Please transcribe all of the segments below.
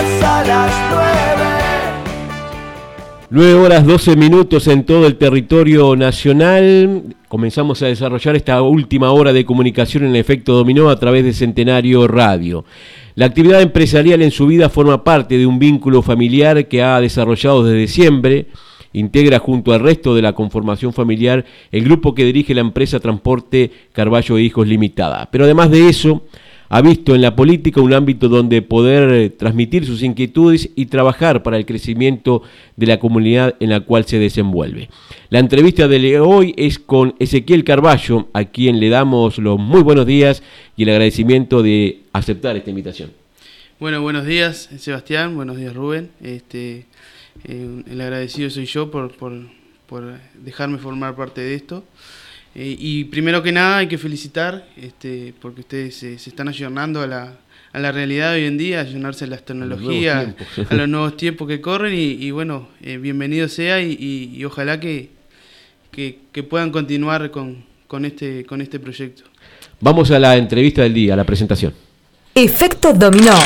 a las nueve. 9 horas 12 minutos en todo el territorio nacional. Comenzamos a desarrollar esta última hora de comunicación en efecto dominó a través de Centenario Radio. La actividad empresarial en su vida forma parte de un vínculo familiar que ha desarrollado desde siempre. Integra junto al resto de la conformación familiar el grupo que dirige la empresa Transporte Carballo e Hijos Limitada. Pero además de eso, ha visto en la política un ámbito donde poder eh, transmitir sus inquietudes y trabajar para el crecimiento de la comunidad en la cual se desenvuelve. La entrevista de hoy es con Ezequiel Carballo, a quien le damos los muy buenos días y el agradecimiento de aceptar esta invitación. Bueno, buenos días Sebastián, buenos días Rubén. Este, eh, el agradecido soy yo por, dejarme formar parte de esto. Eh, y primero que nada hay que felicitar, este, porque ustedes se, están ayornando a la, a la realidad de hoy en día, a llenarse las tecnologías, a los nuevos tiempos que corren y, bueno, eh, bienvenido sea y, ojalá que, que, puedan continuar con, con, este, con este proyecto. Vamos a la entrevista del día, a la presentación. Efecto Dominó.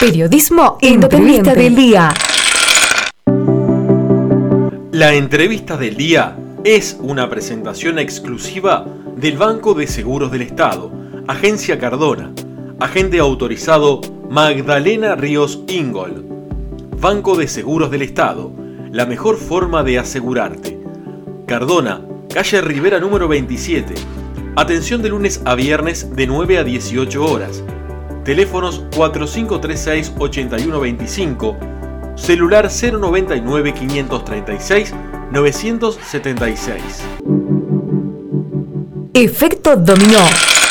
Periodismo Entrevista del día. La entrevista del día es una presentación exclusiva del Banco de Seguros del Estado, Agencia Cardona, agente autorizado Magdalena Ríos Ingol. Banco de Seguros del Estado, la mejor forma de asegurarte. Cardona, calle Rivera número 27. Atención de lunes a viernes de 9 a 18 horas. Teléfonos 4536-8125, celular 099 536 976. Efecto Dominó.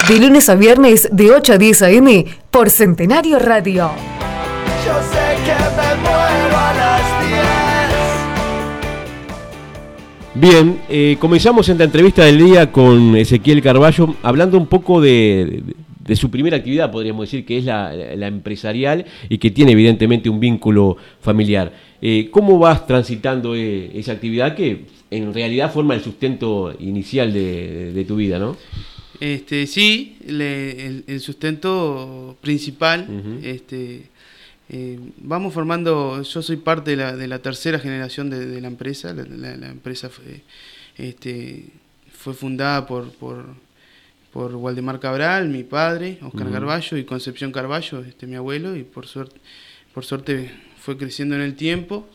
De lunes a viernes de 8 a 10 a.m. por Centenario Radio. Yo sé que me muero a las 10. Bien, eh, comenzamos en la entrevista del día con Ezequiel Carballo, hablando un poco de, de su primera actividad, podríamos decir, que es la, empresarial y que tiene evidentemente un vínculo familiar. Eh, ¿Cómo vas transitando eh, esa actividad que en realidad forma el sustento inicial de, tu vida, no? Este, sí, el, sustento principal. este, eh, vamos formando, yo soy parte de la, tercera generación de, la empresa. La, empresa fue, este, fue fundada por por Waldemar Cabral, mi padre, Oscar Carballo y Concepción Carballo, este, mi abuelo, y por suerte, por suerte fue creciendo en el tiempo.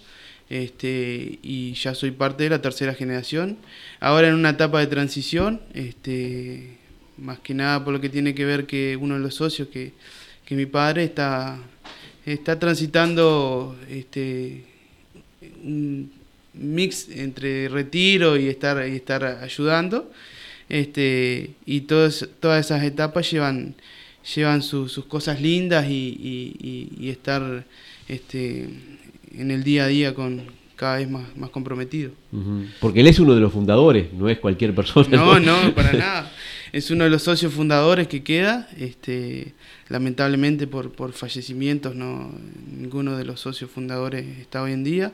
Este, y ya soy parte de la tercera generación. Ahora en una etapa de transición, este, más que nada por lo que tiene que ver que uno de los socios, que, que mi padre está, está transitando este, un mix entre retiro y estar, y estar ayudando. Este, y todas, todas esas etapas llevan, llevan sus cosas lindas y, estar este, en el día a día con cada vez más, más comprometido. Porque él es uno de los fundadores, no es cualquier persona. No, no, para nada. Es uno de los socios fundadores que queda. Este, lamentablemente por, por fallecimientos no ninguno de los socios fundadores está hoy en día.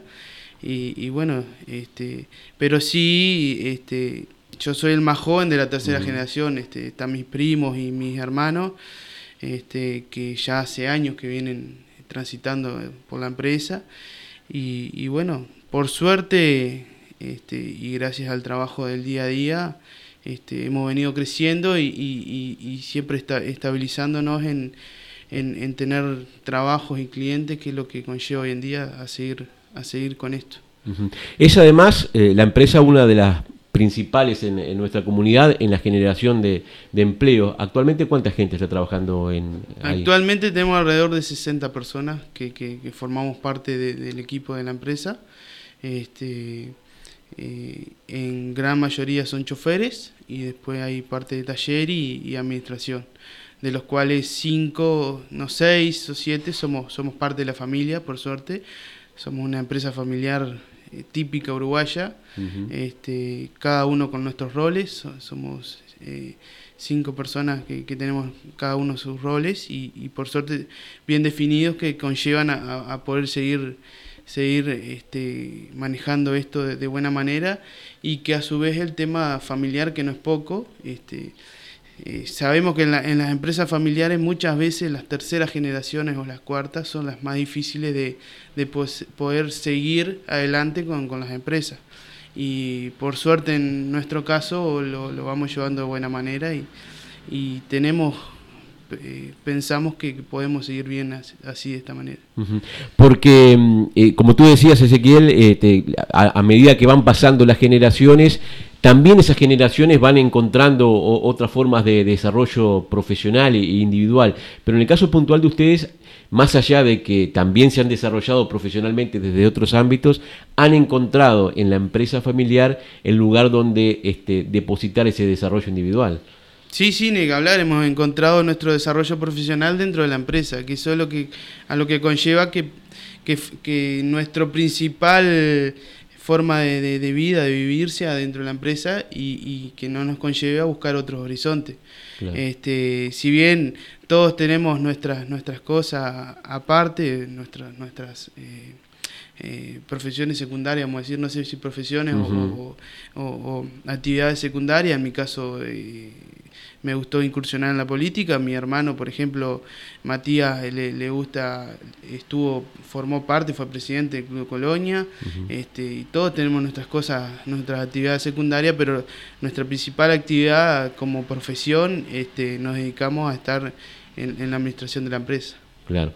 Y, y bueno, este, pero sí este, yo soy el más joven de la tercera generación, este, están mis primos y mis hermanos, este, que ya hace años que vienen transitando por la empresa. Y, bueno, por suerte este, y gracias al trabajo del día a día, este, hemos venido creciendo y, siempre está, estabilizándonos en, en, tener trabajos y clientes, que es lo que conlleva hoy en día a seguir, a seguir con esto. Es además eh, la empresa una de las principales en, nuestra comunidad en la generación de, empleo. Actualmente, ¿cuánta gente está trabajando en Actualmente tenemos alrededor de 60 personas que, formamos parte del equipo de la empresa. Este, eh, en gran mayoría son choferes y después hay parte de taller y, administración, de los cuales cinco, no seis o siete somos, somos parte de la familia, por suerte. Somos una empresa familiar eh, típica uruguaya, este, cada uno con nuestros roles, somos eh, cinco personas que, tenemos cada uno sus roles y, por suerte bien definidos que conllevan a, poder seguir, seguir este, manejando esto de, buena manera y que a su vez el tema familiar, que no es poco, este, eh, sabemos que en, las empresas familiares muchas veces las terceras generaciones o las cuartas son las más difíciles de, poder seguir adelante con, las empresas. Y por suerte en nuestro caso lo, vamos llevando de buena manera y, tenemos eh, pensamos que podemos seguir bien así, de esta manera. Porque, mm, eh, como tú decías, Ezequiel, a, medida que van pasando las generaciones, también esas generaciones van encontrando otras formas de desarrollo profesional e individual. Pero en el caso puntual de ustedes, más allá de que también se han desarrollado profesionalmente desde otros ámbitos, han encontrado en la empresa familiar el lugar donde este, depositar ese desarrollo individual. Sí, sí, ni que hablar, hemos encontrado nuestro desarrollo profesional dentro de la empresa, que eso es lo que, a lo que conlleva que, que nuestro principal forma de, de, vida, de vivirse adentro de la empresa y, que no nos conlleve a buscar otros horizontes. Este, si bien todos tenemos nuestras, nuestras cosas aparte, nuestras, nuestras eh, eh, profesiones secundarias, vamos a decir, no sé si profesiones o, actividades secundarias, en mi caso eh, me gustó incursionar en la política. Mi hermano, por ejemplo, Matías, le, gusta, estuvo, formó parte, fue presidente del Club Colonia, este, y todos tenemos nuestras cosas, nuestras actividades secundarias, pero nuestra principal actividad como profesión, este, nos dedicamos a estar en, la administración de la empresa. Claro.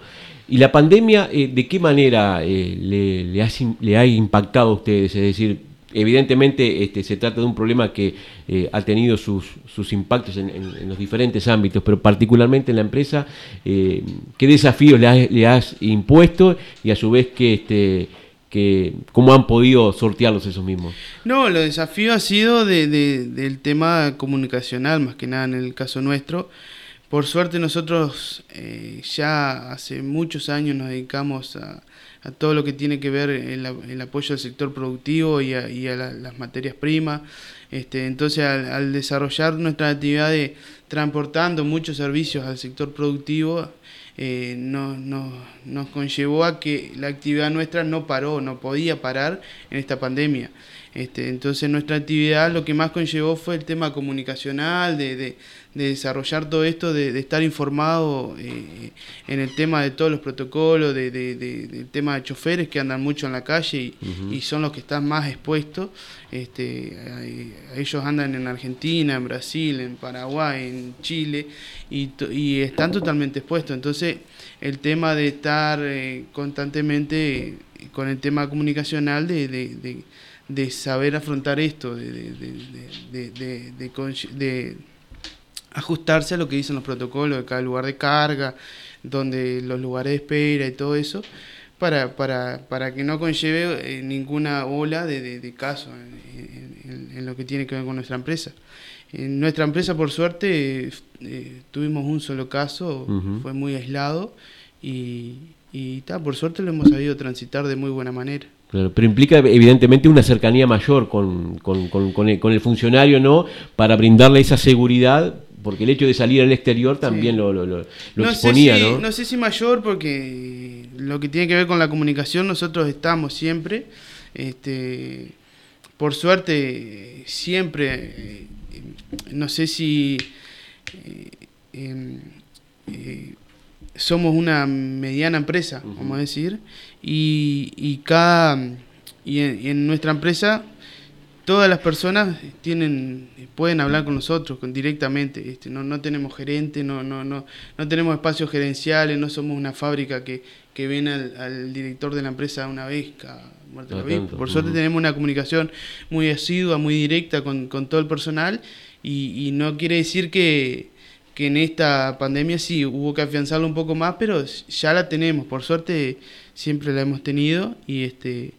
¿Y la pandemia eh, de qué manera eh, le, le, ha, le ha impactado a ustedes? Es decir, Evidentemente este, se trata de un problema que eh, ha tenido sus, sus impactos en, los diferentes ámbitos, pero particularmente en la empresa, eh, ¿qué desafíos le, has impuesto y a su vez que, este, que, cómo han podido sortearlos esos mismos? No, el desafío ha sido de, del tema comunicacional, más que nada en el caso nuestro. Por suerte nosotros eh, ya hace muchos años nos dedicamos a a todo lo que tiene que ver el, el apoyo al sector productivo y a, las materias primas. Este, entonces, al, desarrollar nuestra actividad de transportando muchos servicios al sector productivo, eh, nos conllevó a que la actividad nuestra no paró, no podía parar en esta pandemia. Este, entonces nuestra actividad lo que más conllevó fue el tema comunicacional, de, desarrollar todo esto, de, estar informado eh, en el tema de todos los protocolos, de, del tema de choferes que andan mucho en la calle y, son los que están más expuestos. Este, ellos andan en Argentina, en Brasil, en Paraguay, en Chile y, están totalmente expuestos. Entonces el tema de estar eh, constantemente con el tema comunicacional de de saber afrontar esto, de, de, ajustarse a lo que dicen los protocolos de cada lugar de carga, donde los lugares de espera y todo eso, para, para, para que no conlleve eh, ninguna ola de, casos en, lo que tiene que ver con nuestra empresa. En nuestra empresa, por suerte, eh, tuvimos un solo caso, fue muy aislado y, y por suerte lo hemos sabido transitar de muy buena manera pero implica evidentemente una cercanía mayor con, el, funcionario, ¿no? Para brindarle esa seguridad, porque el hecho de salir al exterior también lo, lo, exponía, ¿no? No sé si mayor, porque lo que tiene que ver con la comunicación, nosotros estamos siempre, este, por suerte, siempre, eh, no sé si... Eh, em, eh, somos una mediana empresa, vamos a decir, y, y cada y en, nuestra empresa todas las personas tienen pueden hablar con nosotros directamente este, no, no tenemos gerente no, no, no, no tenemos espacios gerenciales no somos una fábrica que, que ven al, director de la empresa una vez cada por suerte tenemos una comunicación muy asidua muy directa con, con todo el personal y, y no quiere decir que que en esta pandemia sí hubo que afianzarlo un poco más, pero ya la tenemos, por suerte siempre la hemos tenido y este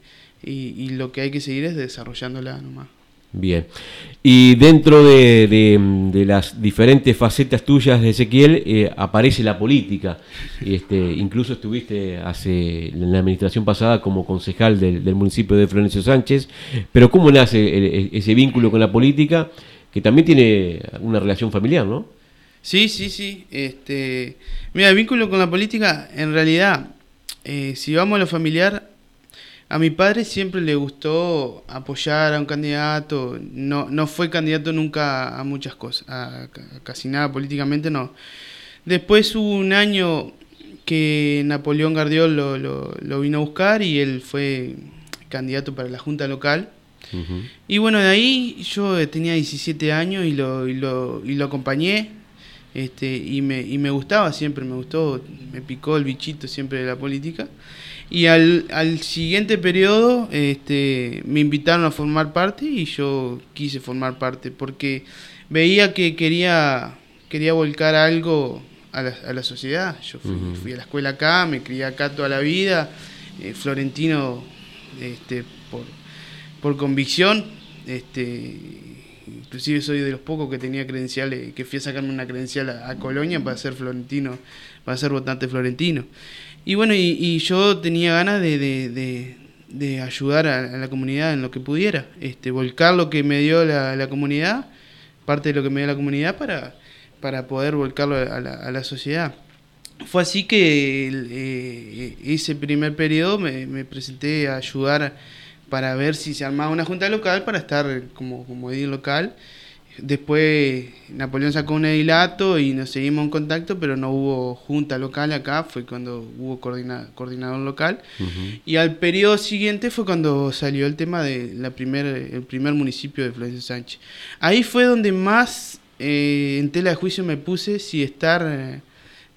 y, lo que hay que seguir es desarrollándola nomás. Bien. Y dentro de, de, las diferentes facetas tuyas de Ezequiel eh, aparece la política. Este, incluso estuviste hace en la administración pasada como concejal del, del municipio de Florencio Sánchez. Pero ¿cómo nace ese vínculo con la política? Que también tiene una relación familiar, ¿no? Sí, sí, sí. Este, mira, el vínculo con la política, en realidad, eh, si vamos a lo familiar, a mi padre siempre le gustó apoyar a un candidato, no, no fue candidato nunca a muchas cosas, a, casi nada políticamente no. Después hubo un año que Napoleón Gardiol lo, lo, vino a buscar y él fue candidato para la Junta Local. Y bueno, de ahí yo tenía 17 años y lo, y lo, y lo acompañé este, y, me, y me gustaba siempre, me gustó, me picó el bichito siempre de la política. Y al, al siguiente periodo este, me invitaron a formar parte y yo quise formar parte porque veía que quería, quería volcar algo a la, a la sociedad. Yo fui, a la escuela acá, me crié acá toda la vida, eh, florentino este, por, por convicción, este, inclusive soy de los pocos que tenía credenciales, que fui a sacarme una credencial a Colonia para ser florentino, para ser votante florentino. Y bueno, y, yo tenía ganas de, de, ayudar a, la comunidad en lo que pudiera, este, volcar lo que me dio la, la comunidad, parte de lo que me dio la comunidad para, para poder volcarlo a la, a la sociedad. Fue así que eh, ese primer periodo me, me, presenté a ayudar para ver si se armaba una junta local para estar como, como edil local Después Napoleón sacó un edilato y nos seguimos en contacto, pero no hubo junta local acá, fue cuando hubo coordinador local. Y al periodo siguiente fue cuando salió el tema de la primer, el primer municipio de Florencio Sánchez. Ahí fue donde más eh, en tela de juicio me puse si estar,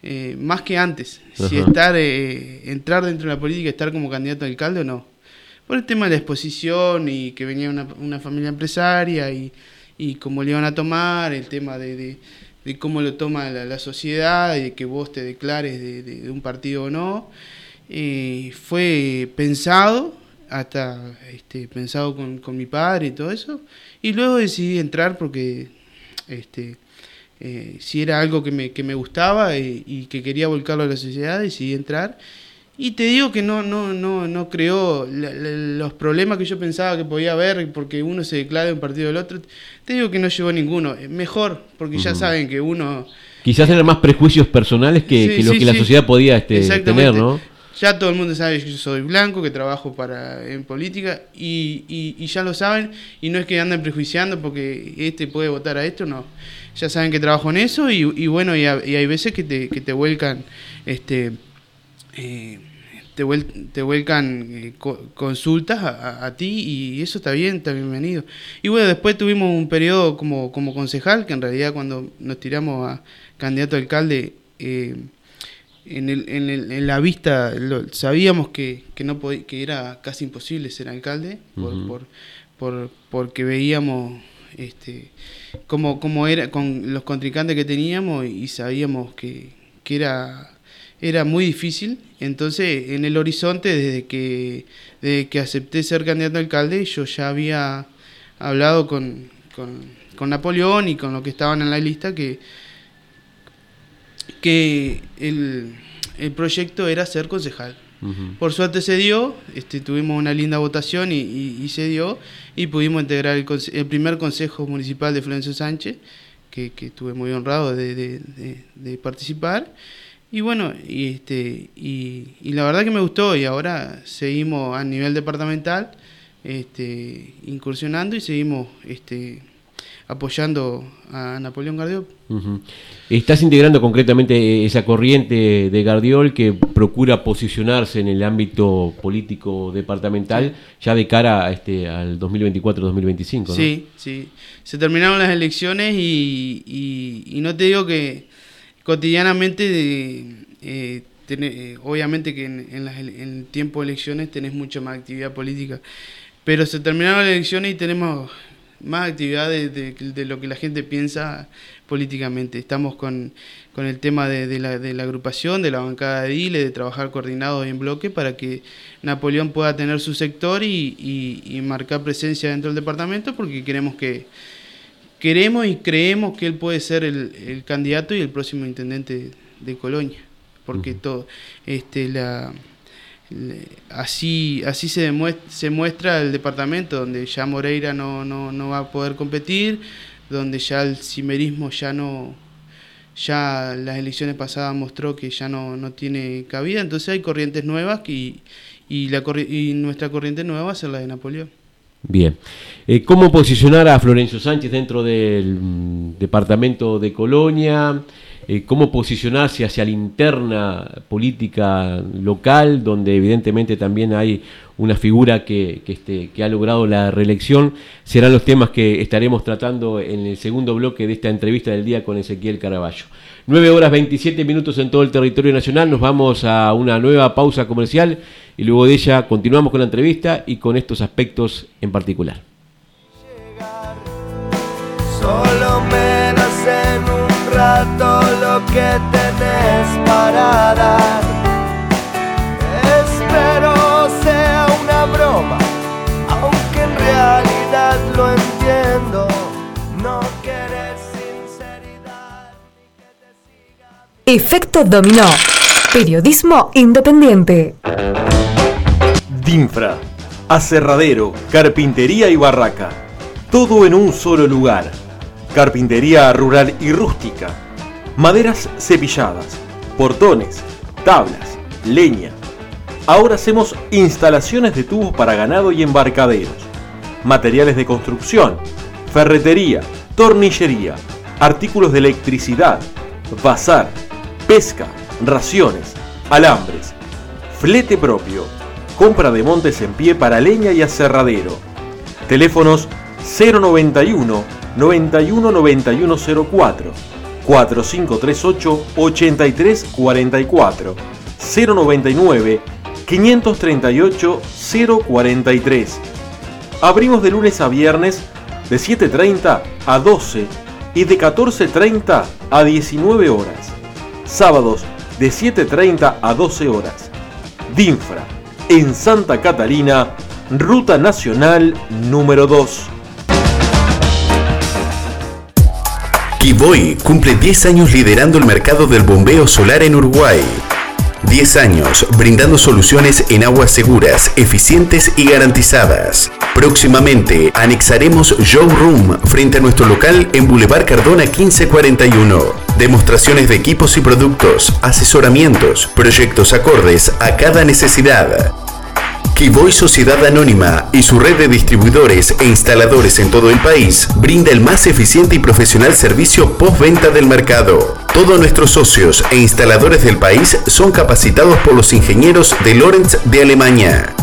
eh, más que antes, si estar, eh, entrar dentro de la política, estar como candidato a alcalde o no. Por el tema de la exposición y que venía una, una familia empresaria y y cómo le van a tomar, el tema de, de, cómo lo toma la, sociedad y de que vos te declares de, de un partido o no. Eh, fue pensado, hasta este, pensado con, con, mi padre y todo eso, y luego decidí entrar porque este, eh, si era algo que me, que me gustaba y, y, que quería volcarlo a la sociedad, decidí entrar y te digo que no, no, no, no creó los problemas que yo pensaba que podía haber porque uno se declara un partido del otro. Te digo que no llegó ninguno. Mejor, porque ya saben que uno. Quizás eran más prejuicios personales que, lo que la sociedad podía este, tener, ¿no? Ya todo el mundo sabe que yo soy blanco, que trabajo para en política y, y, ya lo saben y no es que anden prejuiciando porque este puede votar a esto, no. Ya saben que trabajo en eso y, y bueno, y, hay veces que te, que te vuelcan este, eh, te, te, vuelcan eh, consultas a, ti y eso está bien, está bienvenido. Y bueno, después tuvimos un periodo como, como concejal, que en realidad cuando nos tiramos a candidato a alcalde, eh, en, el, en, el, en, la vista sabíamos que, que, no que era casi imposible ser alcalde, por, por, por, porque veíamos este, cómo, cómo era con los contrincantes que teníamos y sabíamos que, que era era muy difícil. Entonces, en el horizonte, desde que, desde que acepté ser candidato a alcalde, yo ya había hablado con, con, Napoleón y con los que estaban en la lista que, que el, el proyecto era ser concejal. Por suerte se dio, este, tuvimos una linda votación y, y, se dio, y pudimos integrar el, el, primer consejo municipal de Florencio Sánchez, que, que estuve muy honrado de, de, de participar. Y bueno, y, este, y, la verdad que me gustó y ahora seguimos a nivel departamental este, incursionando y seguimos este, apoyando a Napoleón Gardiol. Estás integrando concretamente esa corriente de Gardiol que procura posicionarse en el ámbito político departamental ya de cara a este, al 2024-2025. ¿no? Sí, sí. Se terminaron las elecciones y, y no te digo que cotidianamente, eh, eh, obviamente que en, en, el tiempo de elecciones tenés mucha más actividad política, pero se terminaron las elecciones y tenemos más actividad de, lo que la gente piensa políticamente. Estamos con, con el tema de, la, de la agrupación, de la bancada de DILE, de trabajar coordinados en bloque para que Napoleón pueda tener su sector y, y marcar presencia dentro del departamento porque queremos que queremos y creemos que él puede ser el, candidato y el próximo intendente de Colonia, porque todo, este, la, así, así se, demuestra, se muestra el departamento, donde ya Moreira no, no, no va a poder competir, donde ya el cimerismo ya no, ya las elecciones pasadas mostró que ya no, no tiene cabida, entonces hay corrientes nuevas y, y, la, y nuestra corriente nueva va a ser la de Napoleón. Bien. Eh, ¿Cómo posicionar a Florencio Sánchez dentro del mm, departamento de Colonia? Eh, ¿Cómo posicionarse hacia la interna política local, donde evidentemente también hay una figura que, este, que ha logrado la reelección? Serán los temas que estaremos tratando en el segundo bloque de esta entrevista del día con Ezequiel Caraballo. 9 horas 27 minutos en todo el territorio nacional. Nos vamos a una nueva pausa comercial y luego de ella continuamos con la entrevista y con estos aspectos en particular. Solo menos en un rato lo que tenés para dar. Espero sea una broma, aunque en realidad lo entiendo. No querés sinceridad. Efecto dominó. Periodismo independiente. Dinfra, aserradero, carpintería y barraca. Todo en un solo lugar. Carpintería rural y rústica. Maderas cepilladas, portones, tablas, leña. Ahora hacemos instalaciones de tubos para ganado y embarcaderos. Materiales de construcción, ferretería, tornillería, artículos de electricidad, bazar, pesca, raciones, alambres, flete propio Compra de montes en pie para leña y aserradero. Teléfonos 091 91 9104 4538 8344 099 538 043. Abrimos de lunes a viernes de 7.30 a 12 y de 14.30 a 19 horas. Sábados de 7.30 a 12 horas. DINFRA en Santa Catalina, Ruta Nacional número 2. Kiboy cumple 10 años liderando el mercado del bombeo solar en Uruguay. 10 años brindando soluciones en aguas seguras, eficientes y garantizadas. Próximamente anexaremos Showroom frente a nuestro local en Boulevard Cardona 1541. Demostraciones de equipos y productos, asesoramientos, proyectos acordes a cada necesidad. Kiboy Sociedad Anónima y su red de distribuidores e instaladores en todo el país brinda el más eficiente y profesional servicio postventa del mercado. Todos nuestros socios e instaladores del país son capacitados por los ingenieros de Lorenz de Alemania.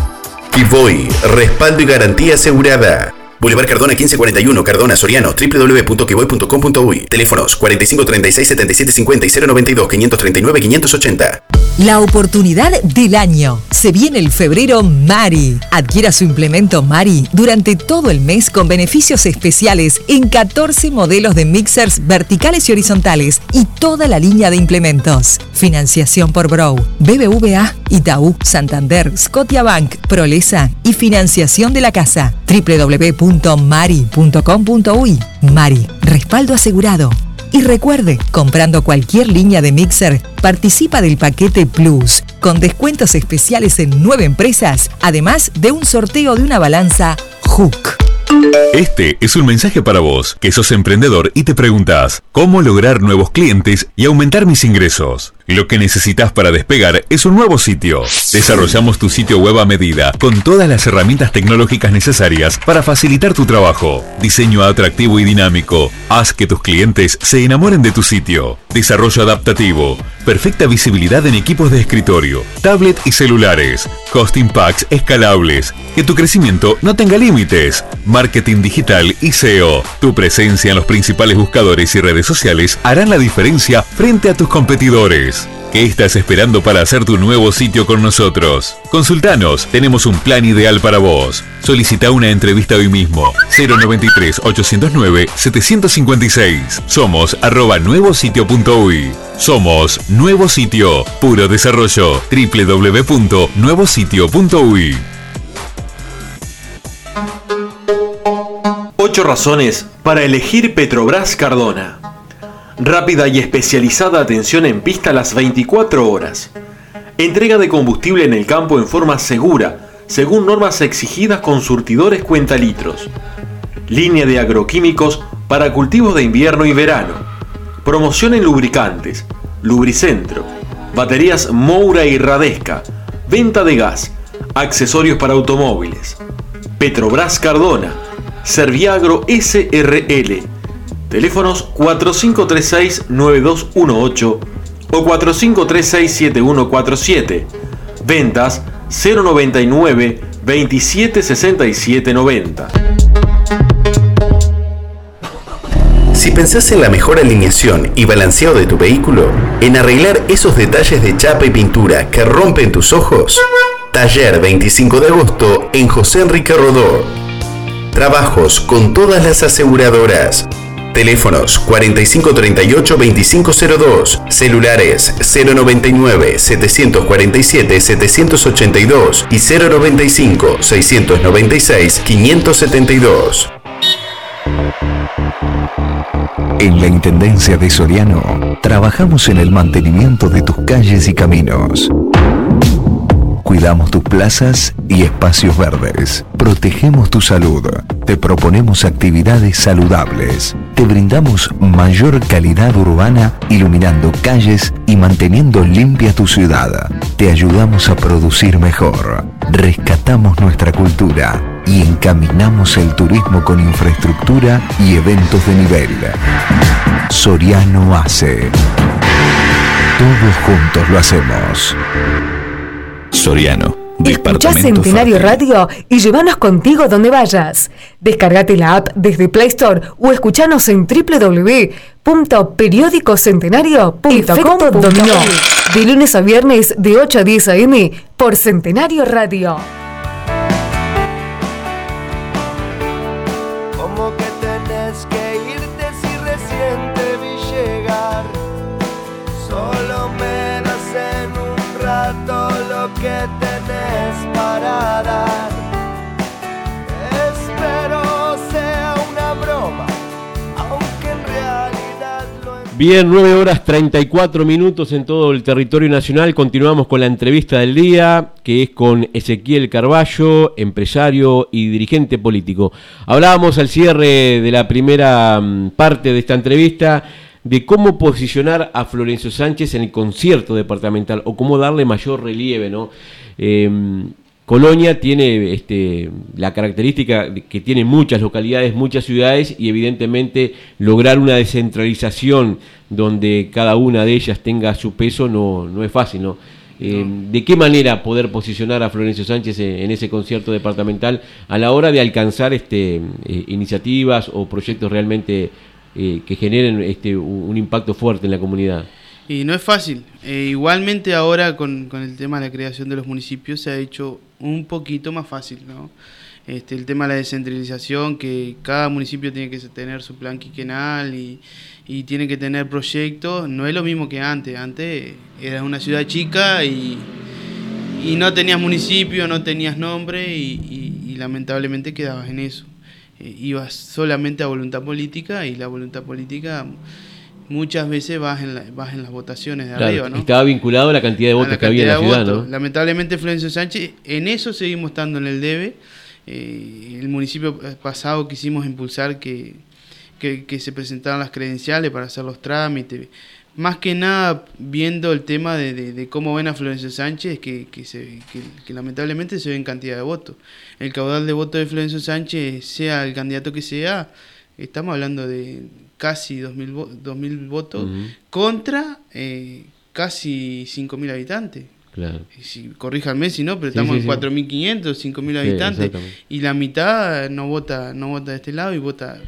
Kiboy, respaldo y garantía asegurada. Boulevard Cardona 1541, Cardona, Soriano, www.queboy.com.uy. Teléfonos 45 36 77 50 y 092 539 580. La oportunidad del año. Se viene el febrero Mari. Adquiera su implemento Mari durante todo el mes con beneficios especiales en 14 modelos de mixers verticales y horizontales y toda la línea de implementos. Financiación por Brow, BBVA, Itaú, Santander, Scotiabank, Prolesa y financiación de la casa. www www.mari.com.uy. Mari, respaldo asegurado. Y recuerde, comprando cualquier línea de mixer, participa del paquete Plus, con descuentos especiales en nueve empresas, además de un sorteo de una balanza Hook. Este es un mensaje para vos, que sos emprendedor y te preguntas, ¿cómo lograr nuevos clientes y aumentar mis ingresos? Lo que necesitas para despegar es un nuevo sitio. Desarrollamos tu sitio web a medida, con todas las herramientas tecnológicas necesarias para facilitar tu trabajo. Diseño atractivo y dinámico. Haz que tus clientes se enamoren de tu sitio. Desarrollo adaptativo. Perfecta visibilidad en equipos de escritorio, tablet y celulares. Hosting packs escalables. Que tu crecimiento no tenga límites. Marketing digital y SEO. Tu presencia en los principales buscadores y redes sociales harán la diferencia frente a tus competidores. ¿Qué estás esperando para hacer tu nuevo sitio con nosotros? Consultanos, tenemos un plan ideal para vos. Solicita una entrevista hoy mismo. 093 809 756. Somos arroba nuevositio.uy. Somos Nuevo Sitio, puro desarrollo. www.nuevositio.uy. Ocho razones para elegir Petrobras Cardona. Rápida y especializada atención en pista las 24 horas. Entrega de combustible en el campo en forma segura, según normas exigidas con surtidores cuentalitros. Línea de agroquímicos para cultivos de invierno y verano. Promoción en lubricantes, Lubricentro, baterías Moura y Radesca, venta de gas, accesorios para automóviles, Petrobras Cardona, Serviagro SRL, teléfonos 4536-9218 o 4536-7147, ventas 099 276790. Si pensás en la mejor alineación y balanceado de tu vehículo, en arreglar esos detalles de chapa y pintura que rompen tus ojos, Taller 25 de agosto en José Enrique Rodó. Trabajos con todas las aseguradoras. Teléfonos 4538-2502, celulares 099-747-782 y 095-696-572. En la Intendencia de Soriano, trabajamos en el mantenimiento de tus calles y caminos. Cuidamos tus plazas y espacios verdes. Protegemos tu salud. Te proponemos actividades saludables. Te brindamos mayor calidad urbana iluminando calles y manteniendo limpia tu ciudad. Te ayudamos a producir mejor. Rescatamos nuestra cultura y encaminamos el turismo con infraestructura y eventos de nivel. Soriano hace. Todos juntos lo hacemos. Soriano. Escuchá Centenario Radio y llévanos contigo donde vayas. Descargate la app desde Play Store o escuchanos en www.periódicocentenario.com. Dominó. De lunes a viernes de 8 a 10 a.m. por Centenario Radio. Bien, 9 horas 34 minutos en todo el territorio nacional. Continuamos con la entrevista del día, que es con Ezequiel Carballo, empresario y dirigente político. Hablábamos al cierre de la primera mm, parte de esta entrevista de cómo posicionar a Florencio Sánchez en el concierto departamental o cómo darle mayor relieve, ¿no? Eh, Colonia tiene este, la característica de que tiene muchas localidades, muchas ciudades y evidentemente lograr una descentralización donde cada una de ellas tenga su peso no, no es fácil, ¿no? Eh, ¿De qué manera poder posicionar a Florencio Sánchez en, ese concierto departamental a la hora de alcanzar este, eh, iniciativas o proyectos realmente eh, que generen este, un impacto fuerte en la comunidad? Y no es fácil. Eh, igualmente ahora con, con el tema de la creación de los municipios se ha hecho un poquito más fácil, ¿no? Este, el tema de la descentralización, que cada municipio tiene que tener su plan quinquenal y, y tiene que tener proyectos, no es lo mismo que antes. Antes era una ciudad chica y, y no tenías municipio, no tenías nombre y, lamentablemente quedabas en eso. Eh, ibas solamente a voluntad política y la voluntad política muchas veces vas en, la- vas en las votaciones de Claro, arriba, ¿no? Estaba vinculado a la cantidad de votos que había en la ciudad, votos. ¿no? Lamentablemente Florencio Sánchez, en eso seguimos estando en el debe. Eh, el municipio pasado quisimos impulsar que, que, que se presentaran las credenciales para hacer los trámites. Más que nada viendo el tema de, de- de cómo ven a Florencio Sánchez, que, que, se, que lamentablemente se ve en cantidad de votos. El caudal de votos de Florencio Sánchez, sea el candidato que sea, estamos hablando de casi 2.000 vo- 2.000 votos Ujú. contra eh, casi 5.000 habitantes. Claro. Y Si, corríjanme si no, pero Sí, estamos sí, en 4.500, 5.000 Sí, habitantes. y la mitad no vota no vota de este lado y vota...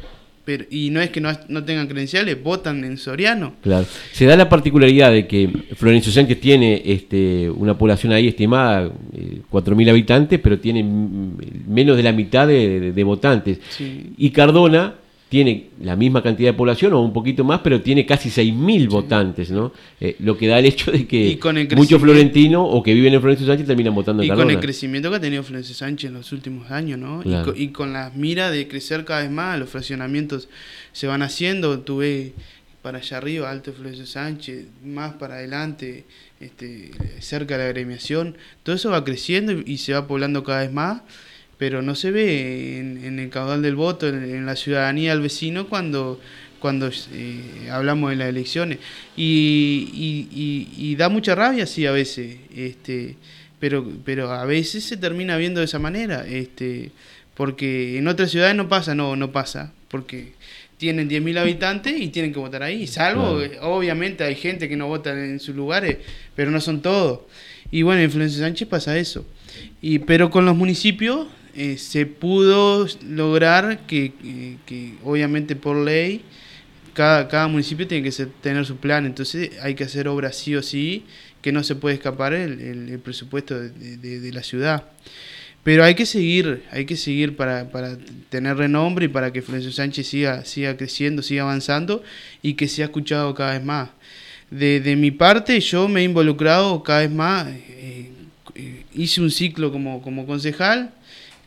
Pero, y no es que no, no tengan credenciales, votan en Soriano. Claro. Se da la particularidad de que Florencio Sánchez tiene este, una población ahí estimada, eh, 4.000 habitantes, pero tiene mm, menos de la mitad de, de- de votantes. Sí. Y Cardona tiene la misma cantidad de población o un poquito más, pero tiene casi 6.000 votantes, ¿no? Eh, lo que da el hecho de que con muchos florentinos o que viven en Florencio Sánchez terminan votando en Y con Cardona. el crecimiento que ha tenido Florencio Sánchez en los últimos años, ¿no? Y Claro. co- Y, con, las miras de crecer cada vez más, los fraccionamientos se van haciendo, tú ves para allá arriba, Alto Florencio Sánchez, más para adelante, este, cerca de la agremiación, todo eso va creciendo y, y se va poblando cada vez más, pero no se ve en, en el caudal del voto, en, en la ciudadanía del vecino, cuando cuando eh, hablamos de las elecciones. Y, da mucha rabia, sí, a veces, este, pero, pero a veces se termina viendo de esa manera, este, porque en otras ciudades no pasa, no, no pasa, porque tienen 10.000 habitantes y tienen que votar ahí, salvo, obviamente hay gente que no vota en sus lugares, pero no son todos. Y bueno, en Florencia Sánchez pasa eso. Y, pero con los municipios eh, se pudo lograr que, obviamente por ley cada, cada municipio tiene que tener su plan, entonces hay que hacer obras sí o sí, que no se puede escapar el, presupuesto de, de, la ciudad. Pero hay que seguir, hay que seguir para, para tener renombre y para que Florencio Sánchez siga, siga creciendo, siga avanzando y que sea escuchado cada vez más. De, de mi parte, yo me he involucrado cada vez más, eh, eh, hice un ciclo como, como concejal,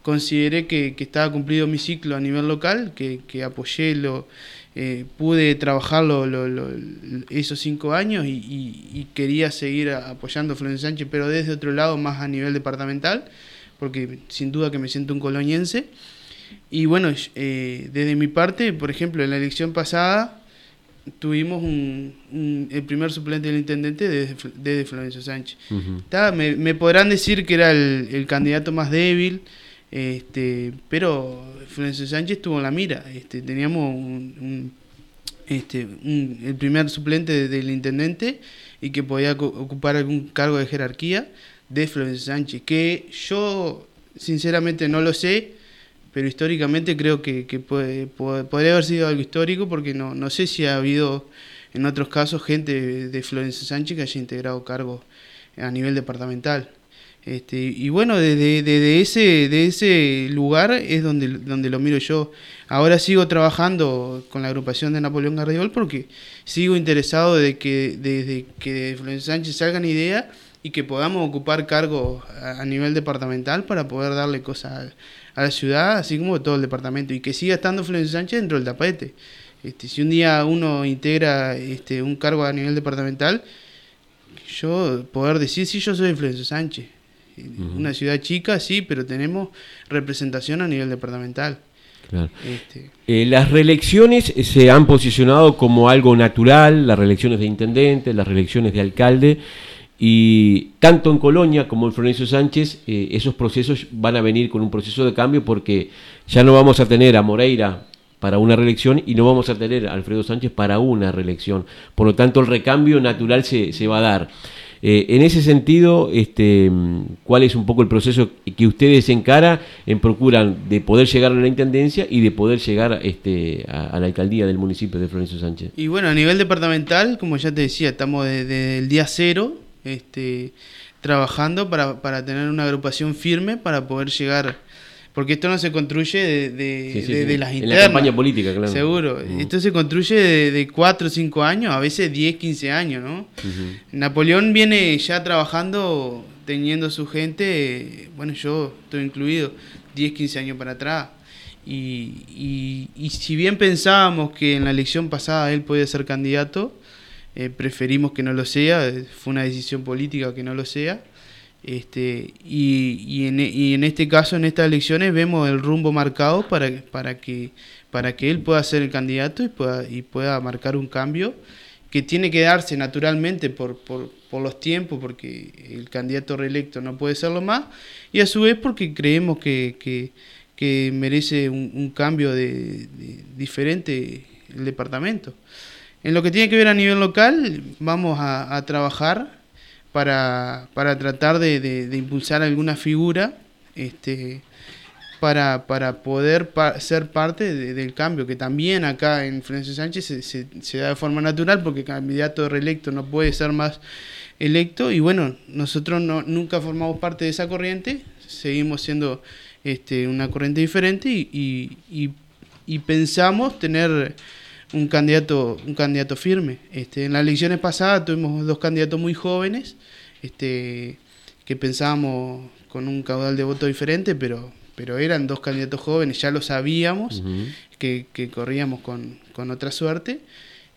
consideré que, que, estaba cumplido mi ciclo a nivel local, que, que apoyé lo, eh, pude trabajarlo esos cinco años y, quería seguir apoyando a Florencio Sánchez, pero desde otro lado, más a nivel departamental, porque sin duda que me siento un coloniense. Y bueno, eh, desde mi parte, por ejemplo, en la elección pasada tuvimos un, el primer suplente del intendente desde, desde Florencio Sánchez. me, podrán decir que era el candidato más débil, este, pero Florencio Sánchez tuvo la mira. Este, teníamos un, este, el primer suplente del intendente y que podía ocupar algún cargo de jerarquía de Florencio Sánchez, que yo sinceramente no lo sé, pero históricamente creo que, puede, podría haber sido algo histórico porque no, no sé si ha habido en otros casos gente de Florencio Sánchez que haya integrado cargos a nivel departamental. Este, y bueno, desde, ese, de ese lugar es donde, donde lo miro yo. Ahora sigo trabajando con la agrupación de Napoleón Gardiol porque sigo interesado de que desde que Florencio Sánchez salgan ideas y que podamos ocupar cargos a, nivel departamental para poder darle cosas a, la ciudad, así como todo el departamento, y que siga estando Florencio Sánchez dentro del tapete. Este, si un día uno integra este, un cargo a nivel departamental, yo poder decir, sí, yo soy Florencio Sánchez una ciudad chica, sí, pero tenemos representación a nivel departamental. Este. Eh, las reelecciones se han posicionado como algo natural, las reelecciones de intendente, las reelecciones de alcalde, y tanto en Colonia como en Florencio Sánchez, eh, esos procesos van a venir con un proceso de cambio porque ya no vamos a tener a Moreira para una reelección y no vamos a tener a Alfredo Sánchez para una reelección. Por lo tanto, el recambio natural se, se va a dar. Eh, en ese sentido, este, ¿cuál es un poco el proceso que ustedes encara en procuran de poder llegar a la intendencia y de poder llegar este, a, la alcaldía del municipio de Florencio Sánchez? Y bueno, a nivel departamental, como ya te decía, estamos desde el día cero este, trabajando para, para tener una agrupación firme para poder llegar porque esto no se construye de, de, las internas. En la campaña política, claro. Seguro. Esto se construye de, 4 o 5 años, a veces 10, 15 años, ¿no? Napoleón viene ya trabajando, teniendo su gente, bueno, yo estoy incluido, 10, 15 años para atrás. Y, y, si bien pensábamos que en la elección pasada él podía ser candidato, eh, preferimos que no lo sea, fue una decisión política que no lo sea. Este, y, y, en, y, en, este caso, en estas elecciones, vemos el rumbo marcado para, para, que, para que él pueda ser el candidato y pueda, y pueda marcar un cambio que tiene que darse naturalmente por, por, por los tiempos, porque el candidato reelecto no puede serlo más, y a su vez porque creemos que, que, que merece un, cambio de, diferente el departamento. En lo que tiene que ver a nivel local, vamos a trabajar para, para tratar de, de, impulsar alguna figura este, para, para poder ser parte del cambio, que también acá en Florencio Sánchez se, se, da de forma natural porque el candidato reelecto no puede ser más electo y bueno, nosotros no, nunca formamos parte de esa corriente, seguimos siendo este, una corriente diferente y, y, y pensamos tener un candidato, un candidato firme. Este, en las elecciones pasadas tuvimos dos candidatos muy jóvenes, este, que pensábamos con un caudal de voto diferente, pero, pero eran dos candidatos jóvenes, ya lo sabíamos, que, que, corríamos con, con, otra suerte.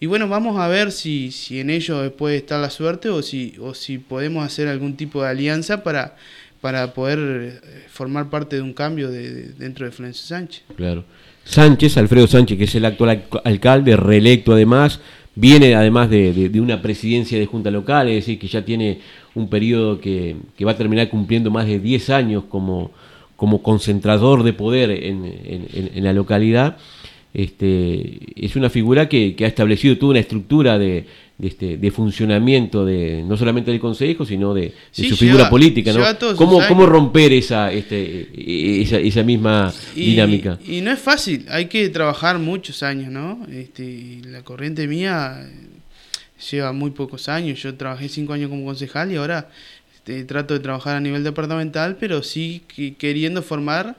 Y bueno, vamos a ver si, si en ello puede estar la suerte o si, o si podemos hacer algún tipo de alianza para, para poder eh, formar parte de un cambio de, dentro de Florencio Sánchez. Claro. Sánchez, Alfredo Sánchez, que es el actual alcalde, reelecto además, viene además de, una presidencia de junta local, es decir, que ya tiene un periodo que, va a terminar cumpliendo más de 10 años como, como concentrador de poder en, la localidad. Este, es una figura que, ha establecido toda una estructura de, este, de funcionamiento de no solamente del Consejo, sino de, su figura política. ¿no? ¿Cómo, ¿Cómo, romper esa, este, esa, esa misma dinámica? Y no es fácil, hay que trabajar muchos años, ¿no? Este, la corriente mía lleva muy pocos años, yo trabajé cinco años como concejal y ahora este, trato de trabajar a nivel departamental, pero sí queriendo formar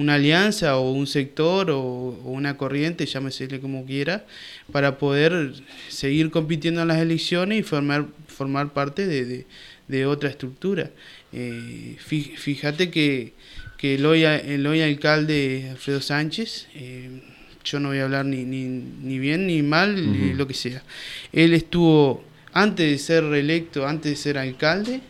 una alianza o un sector o, una corriente, llámesele como quiera, para poder seguir compitiendo en las elecciones y formar, formar parte de, otra estructura. Eh, fíjate que, que el, hoy, el hoy alcalde Alfredo Sánchez, eh, yo no voy a hablar ni, ni, ni bien ni mal, ni lo que sea. Él estuvo, antes de ser reelecto, antes de ser alcalde,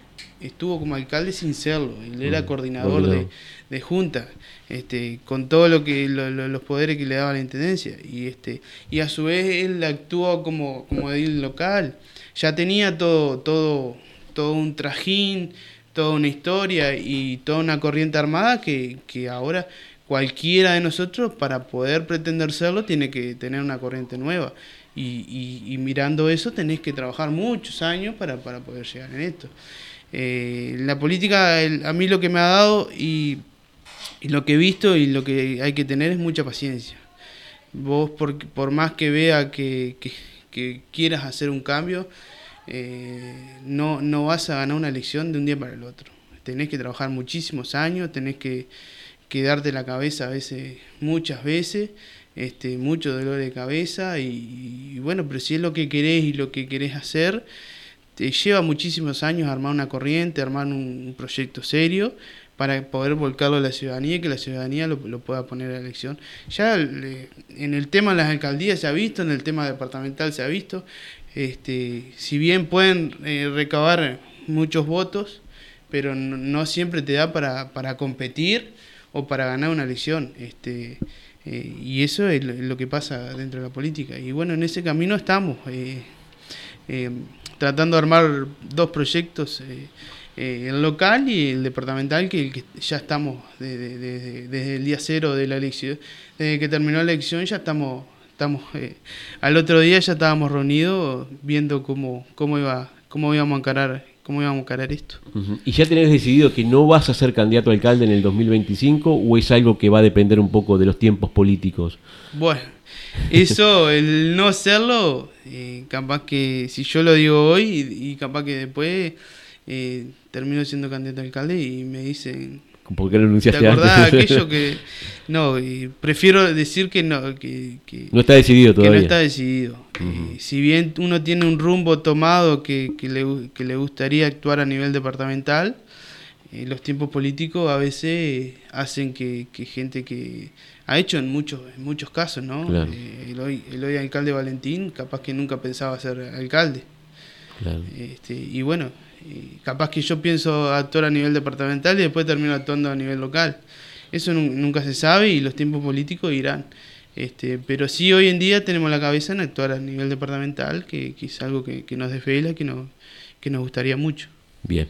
estuvo como alcalde sin serlo. Él era coordinador de, de junta este, con todo lo que los poderes que le daba la intendencia. Y este y a su vez él actuó como como edil local. Ya tenía todo todo todo un trajín toda una historia y toda una corriente armada que, que ahora cualquiera de nosotros para poder pretender serlo tiene que tener una corriente nueva. Y, y, mirando eso tenés que trabajar muchos años para, para poder llegar en esto. Eh, la política a mí lo que me ha dado y y lo que he visto y lo que hay que tener es mucha paciencia. Vos, por, por más que vea que, que, quieras hacer un cambio, eh, no, no vas a ganar una elección de un día para el otro. Tenés que trabajar muchísimos años, tenés que, que darte la cabeza a veces, muchas veces, este, mucho dolor de cabeza y, bueno, pero si es lo que querés y lo que querés hacer, te lleva muchísimos años armar una corriente, armar un proyecto serio para poder volcarlo a la ciudadanía y que la ciudadanía lo, pueda poner a elección. Ya en el tema de las alcaldías se ha visto, en el tema departamental se ha visto, este, si bien pueden eh, recabar muchos votos, pero no, siempre te da para, para, competir o para ganar una elección. Este, eh, y eso es lo, que pasa dentro de la política. Y bueno, en ese camino estamos, eh, tratando de armar dos proyectos eh, el local y el departamental, que, ya estamos desde el día cero de la elección, desde que terminó la elección ya estamos, estamos eh, al otro día ya estábamos reunidos viendo cómo, cómo, iba, cómo íbamos a encarar cómo íbamos a encarar esto. ¿Y ya tenés decidido que no vas a ser candidato a alcalde en el 2025 o es algo que va a depender un poco de los tiempos políticos? Bueno, eso, el no hacerlo, eh, capaz que si yo lo digo hoy y capaz que después eh, termino siendo candidato a alcalde y me dicen... ¿Por qué lo anunciaste ¿Te acordás aquello que...? No, prefiero decir que no... Que, no está decidido todavía. Que no está decidido. Eh, si bien uno tiene un rumbo tomado que, que, le, que le gustaría actuar a nivel departamental, eh, los tiempos políticos a veces hacen que, que, gente que ha hecho en muchos en muchos casos, ¿no? Eh, el, hoy, el hoy alcalde Valentín capaz que nunca pensaba ser alcalde. Claro. Este, y bueno, capaz que yo pienso actuar a nivel departamental y después termino actuando a nivel local. Eso nunca se sabe y los tiempos políticos irán. Este, pero sí hoy en día tenemos la cabeza en actuar a nivel departamental, que, es algo que, que nos desvela, que, no, que nos gustaría mucho. Bien.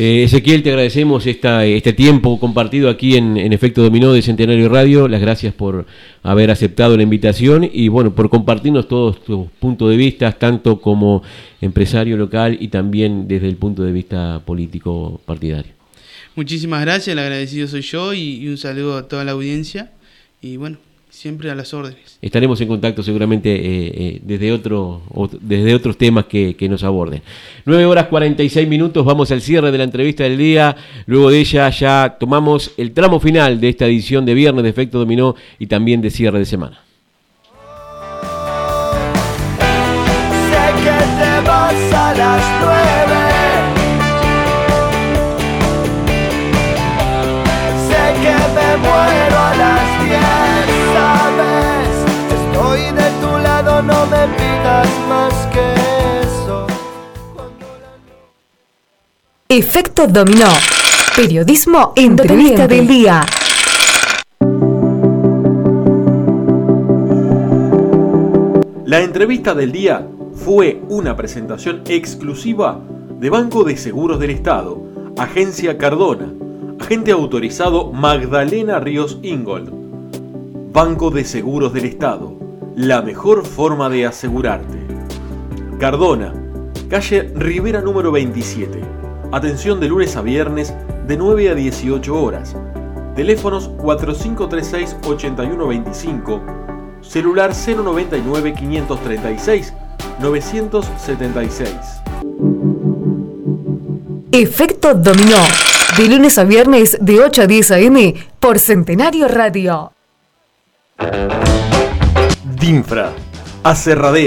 Eh, Ezequiel, te agradecemos esta, este tiempo compartido aquí en, Efecto Dominó de Centenario Radio. Las gracias por haber aceptado la invitación y bueno, por compartirnos todos tus puntos de vista, tanto como empresario local y también desde el punto de vista político partidario. Muchísimas gracias, el agradecido soy yo y un saludo a toda la audiencia. Y bueno, Siempre a las órdenes. Estaremos en contacto seguramente eh, eh, desde, otro, desde otros temas que, que, nos aborden. 9 horas 46 minutos, vamos al cierre de la entrevista del día. Luego de ella ya tomamos el tramo final de esta edición de viernes de Efecto Dominó y también de cierre de semana. Sé que te vas a las 9. Efecto dominó. Periodismo entrevista del día. La entrevista del día fue una presentación exclusiva de Banco de Seguros del Estado, Agencia Cardona, agente autorizado Magdalena Ríos Ingold. Banco de Seguros del Estado, la mejor forma de asegurarte. Cardona, calle Rivera número 27. Atención de lunes a viernes de 9 a 18 horas. Teléfonos 4536-8125, celular 099 536 976. Efecto Dominó. De lunes a viernes de 8 a 10 a.m. por Centenario Radio. Dinfra. Aserradero